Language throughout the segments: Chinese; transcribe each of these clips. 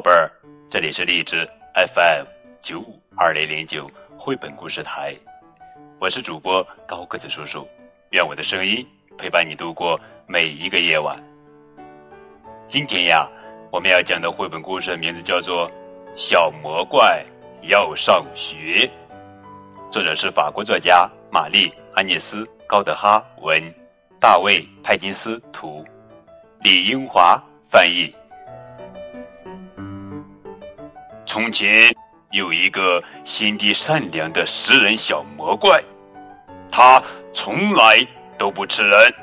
宝贝儿，这里是荔枝 FM 九五二零零九绘本故事台，我是主播高个子叔叔，愿我的声音陪伴你度过每一个夜晚。今天呀，我们要讲的绘本故事名字叫做《小魔怪要上学》，作者是法国作家玛丽·安涅斯·高德哈文，大卫·派金斯图，李英华翻译。从前有一个心地善良的食人小魔怪，他从来都不吃人。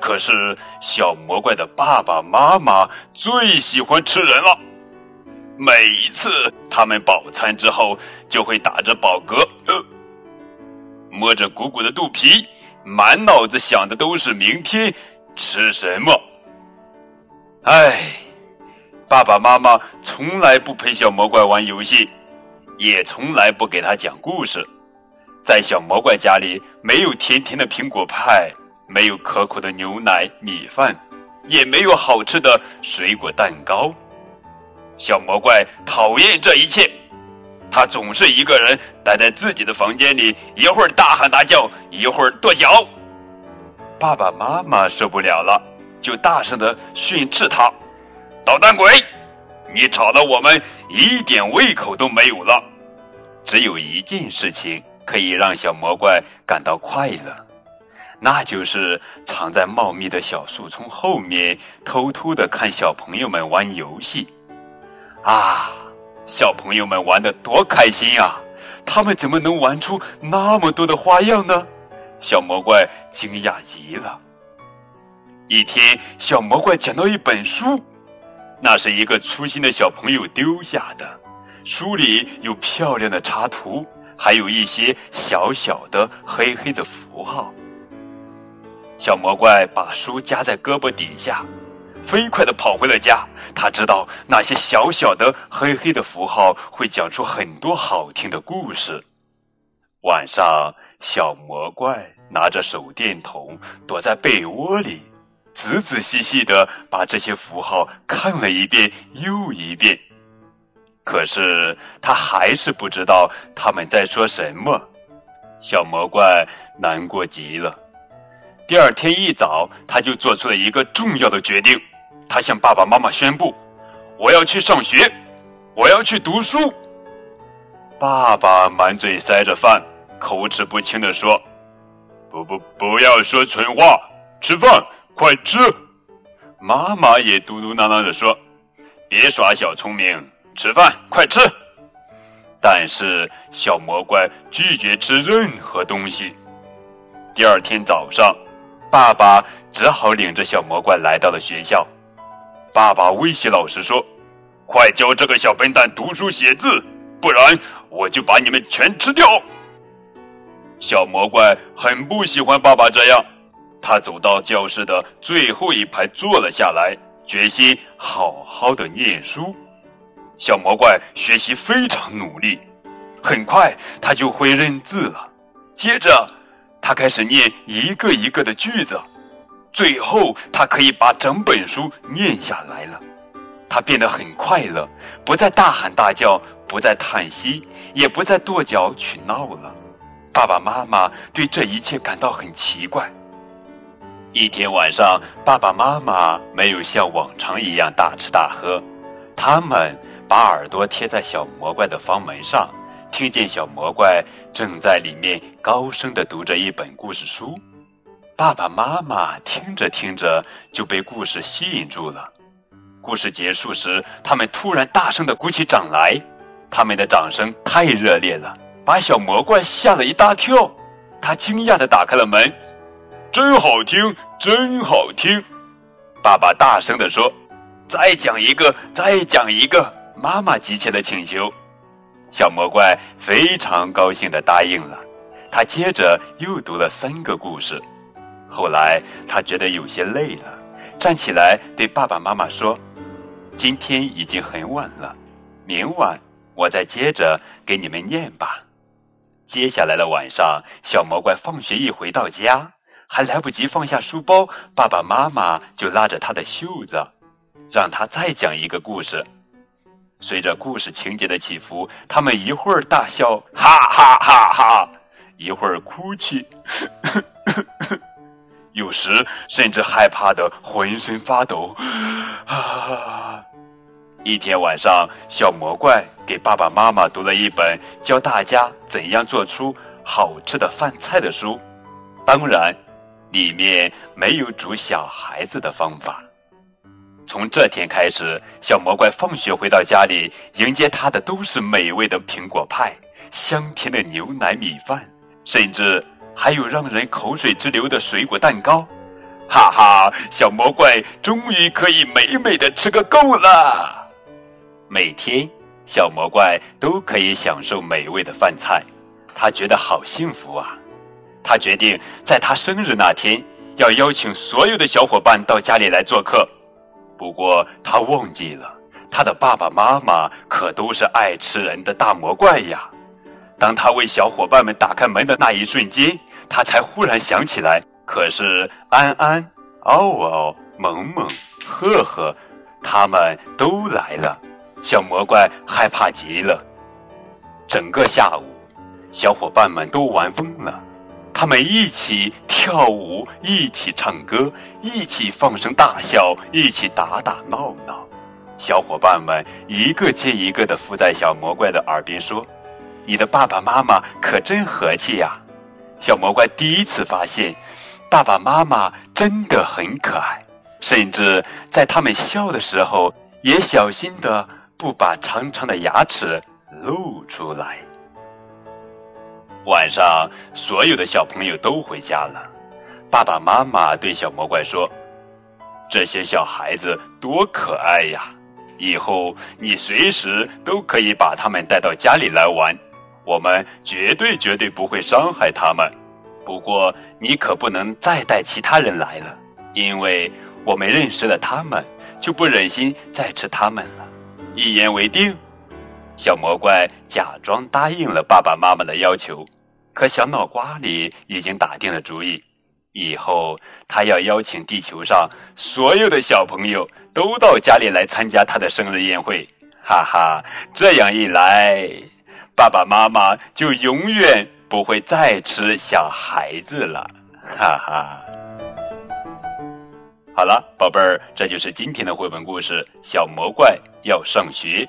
可是小魔怪的爸爸妈妈最喜欢吃人了，每一次他们饱餐之后，就会打着饱嗝，摸着鼓鼓的肚皮，满脑子想的都是明天吃什么。唉。爸爸妈妈从来不陪小魔怪玩游戏，也从来不给他讲故事。在小魔怪家里，没有甜甜的苹果派，没有可口的牛奶米饭，也没有好吃的水果蛋糕。小魔怪讨厌这一切，他总是一个人待在自己的房间里，一会儿大喊大叫，一会儿跺脚。爸爸妈妈受不了了，就大声的训斥他。捣蛋鬼，你吵得我们一点胃口都没有了。只有一件事情可以让小魔怪感到快乐，那就是藏在茂密的小树丛后面，偷偷的看小朋友们玩游戏。啊，小朋友们玩的多开心呀！他们怎么能玩出那么多的花样呢？小魔怪惊讶极了。一天，小魔怪捡到一本书。那是一个粗心的小朋友丢下的，书里有漂亮的插图，还有一些小小的黑黑的符号。小魔怪把书夹在胳膊底下，飞快地跑回了家。他知道那些小小的黑黑的符号会讲出很多好听的故事。晚上，小魔怪拿着手电筒躲在被窝里。仔仔细细的把这些符号看了一遍又一遍，可是他还是不知道他们在说什么。小魔怪难过极了。第二天一早，他就做出了一个重要的决定。他向爸爸妈妈宣布：“我要去上学，我要去读书。”爸爸满嘴塞着饭，口齿不清的说：“不不，不要说蠢话，吃饭。”快吃！妈妈也嘟嘟囔囔的说：“别耍小聪明，吃饭，快吃！”但是小魔怪拒绝吃任何东西。第二天早上，爸爸只好领着小魔怪来到了学校。爸爸威胁老师说：“快教这个小笨蛋读书写字，不然我就把你们全吃掉！”小魔怪很不喜欢爸爸这样。他走到教室的最后一排坐了下来，决心好好的念书。小魔怪学习非常努力，很快他就会认字了。接着，他开始念一个一个的句子，最后他可以把整本书念下来了。他变得很快乐，不再大喊大叫，不再叹息，也不再跺脚取闹了。爸爸妈妈对这一切感到很奇怪。一天晚上，爸爸妈妈没有像往常一样大吃大喝，他们把耳朵贴在小魔怪的房门上，听见小魔怪正在里面高声的读着一本故事书。爸爸妈妈听着听着就被故事吸引住了。故事结束时，他们突然大声的鼓起掌来，他们的掌声太热烈了，把小魔怪吓了一大跳。他惊讶的打开了门。真好听，真好听！爸爸大声地说：“再讲一个，再讲一个！”妈妈急切的请求。小魔怪非常高兴的答应了。他接着又读了三个故事。后来他觉得有些累了，站起来对爸爸妈妈说：“今天已经很晚了，明晚我再接着给你们念吧。”接下来的晚上，小魔怪放学一回到家。还来不及放下书包，爸爸妈妈就拉着他的袖子，让他再讲一个故事。随着故事情节的起伏，他们一会儿大笑，哈哈哈哈，一会儿哭泣，有时甚至害怕的浑身发抖。啊！一天晚上，小魔怪给爸爸妈妈读了一本教大家怎样做出好吃的饭菜的书，当然，里面没有煮小孩子的方法。从这天开始，小魔怪放学回到家里，迎接他的都是美味的苹果派、香甜的牛奶米饭，甚至还有让人口水直流的水果蛋糕。哈哈，小魔怪终于可以美美的吃个够了。每天，小魔怪都可以享受美味的饭菜，他觉得好幸福啊！他决定在他生日那天，要邀请所有的小伙伴到家里来做客。不过他忘记了，他的爸爸妈妈可都是爱吃人的大魔怪呀。当他为小伙伴们打开门的那一瞬间，他才忽然想起来，可是安安、奥奥、萌萌、赫赫，他们都来了。小魔怪害怕极了。整个下午，小伙伴们都玩疯了。他们一起跳舞，一起唱歌，一起放声大笑，一起打打闹闹。小伙伴们一个接一个的附在小魔怪的耳边说：“你的爸爸妈妈可真和气呀！”小魔怪第一次发现，爸爸妈妈真的很可爱，甚至在他们笑的时候，也小心的不把长长的牙齿露出来。晚上，所有的小朋友都回家了。爸爸妈妈对小魔怪说：“这些小孩子多可爱呀！以后你随时都可以把他们带到家里来玩，我们绝对绝对不会伤害他们。不过你可不能再带其他人来了，因为我们认识了他们，就不忍心再吃他们了。一言为定。”小魔怪假装答应了爸爸妈妈的要求，可小脑瓜里已经打定了主意，以后他要邀请地球上所有的小朋友都到家里来参加他的生日宴会。哈哈，这样一来，爸爸妈妈就永远不会再吃小孩子了。哈哈，好了，宝贝儿，这就是今天的绘本故事《小魔怪要上学》。